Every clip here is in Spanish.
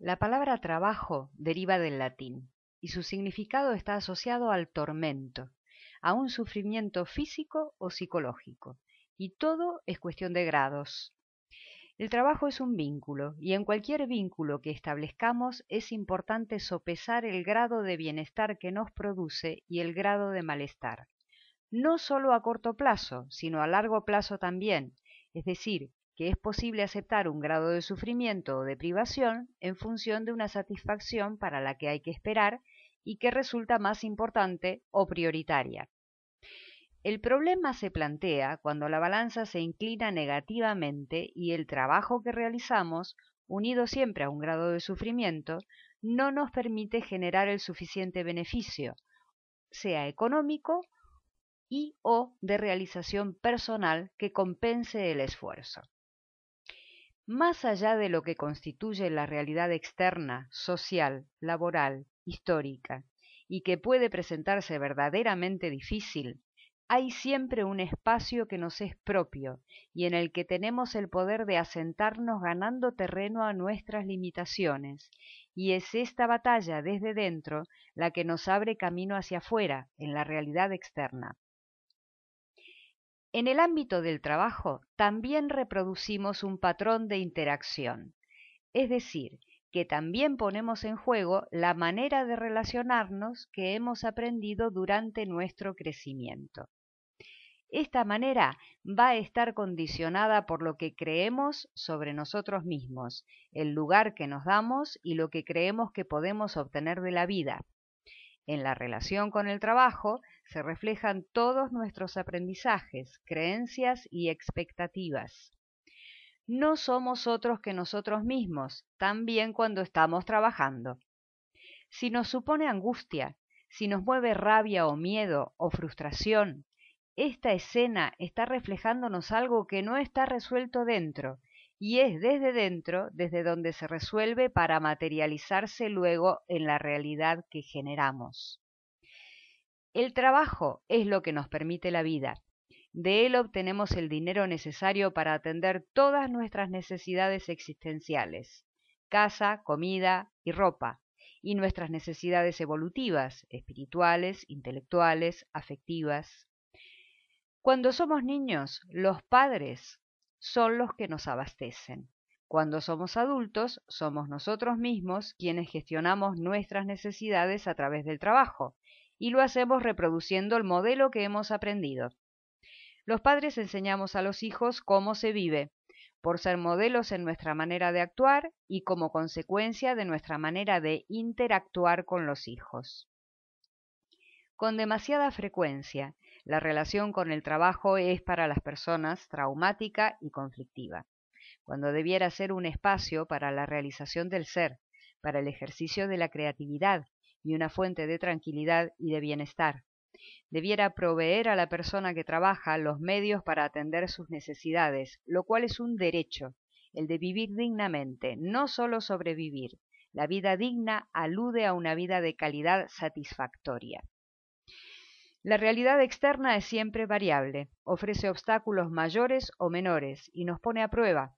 La palabra trabajo deriva del latín y su significado está asociado al tormento, a un sufrimiento físico o psicológico, y todo es cuestión de grados. El trabajo es un vínculo y en cualquier vínculo que establezcamos es importante sopesar el grado de bienestar que nos produce y el grado de malestar. No solo a corto plazo, sino a largo plazo también, es decir, que es posible aceptar un grado de sufrimiento o de privación en función de una satisfacción para la que hay que esperar y que resulta más importante o prioritaria. El problema se plantea cuando la balanza se inclina negativamente y el trabajo que realizamos, unido siempre a un grado de sufrimiento, no nos permite generar el suficiente beneficio, sea económico y o de realización personal que compense el esfuerzo. Más allá de lo que constituye la realidad externa, social, laboral, histórica, y que puede presentarse verdaderamente difícil, hay siempre un espacio que nos es propio y en el que tenemos el poder de asentarnos ganando terreno a nuestras limitaciones, y es esta batalla desde dentro la que nos abre camino hacia afuera, en la realidad externa. En el ámbito del trabajo también reproducimos un patrón de interacción, es decir, que también ponemos en juego la manera de relacionarnos que hemos aprendido durante nuestro crecimiento. Esta manera va a estar condicionada por lo que creemos sobre nosotros mismos, el lugar que nos damos y lo que creemos que podemos obtener de la vida. En la relación con el trabajo se reflejan todos nuestros aprendizajes, creencias y expectativas. No somos otros que nosotros mismos, también cuando estamos trabajando. Si nos supone angustia, si nos mueve rabia o miedo o frustración, esta escena está reflejándonos algo que no está resuelto dentro, y es desde dentro desde donde se resuelve para materializarse luego en la realidad que generamos. El trabajo es lo que nos permite la vida. De él obtenemos el dinero necesario para atender todas nuestras necesidades existenciales, casa, comida y ropa, y nuestras necesidades evolutivas, espirituales, intelectuales, afectivas, cuando somos niños, los padres son los que nos abastecen. Cuando somos adultos, somos nosotros mismos quienes gestionamos nuestras necesidades a través del trabajo, y lo hacemos reproduciendo el modelo que hemos aprendido. Los padres enseñamos a los hijos cómo se vive, por ser modelos en nuestra manera de actuar y como consecuencia de nuestra manera de interactuar con los hijos. Con demasiada frecuencia, la relación con el trabajo es para las personas traumática y conflictiva, cuando debiera ser un espacio para la realización del ser, para el ejercicio de la creatividad y una fuente de tranquilidad y de bienestar. Debiera proveer a la persona que trabaja los medios para atender sus necesidades, lo cual es un derecho, el de vivir dignamente, no solo sobrevivir. La vida digna alude a una vida de calidad satisfactoria. La realidad externa es siempre variable, ofrece obstáculos mayores o menores y nos pone a prueba.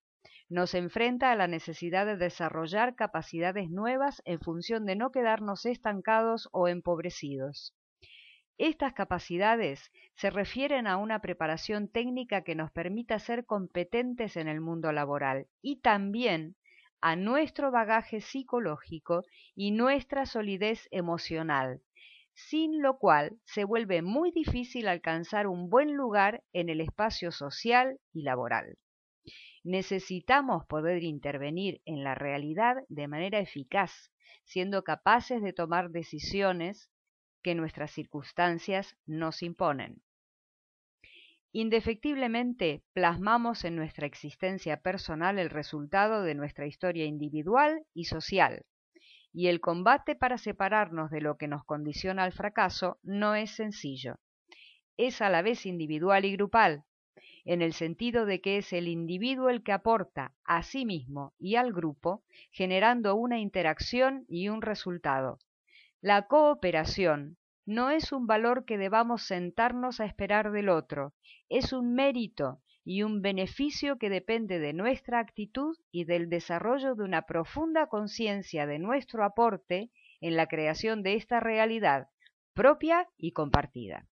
Nos enfrenta a la necesidad de desarrollar capacidades nuevas en función de no quedarnos estancados o empobrecidos. Estas capacidades se refieren a una preparación técnica que nos permita ser competentes en el mundo laboral y también a nuestro bagaje psicológico y nuestra solidez emocional, sin lo cual se vuelve muy difícil alcanzar un buen lugar en el espacio social y laboral. Necesitamos poder intervenir en la realidad de manera eficaz, siendo capaces de tomar decisiones que nuestras circunstancias nos imponen. Indefectiblemente plasmamos en nuestra existencia personal el resultado de nuestra historia individual y social, y el combate para separarnos de lo que nos condiciona al fracaso no es sencillo. Es a la vez individual y grupal, en el sentido de que es el individuo el que aporta a sí mismo y al grupo, generando una interacción y un resultado. La cooperación no es un valor que debamos sentarnos a esperar del otro, es un mérito y un beneficio que depende de nuestra actitud y del desarrollo de una profunda conciencia de nuestro aporte en la creación de esta realidad propia y compartida.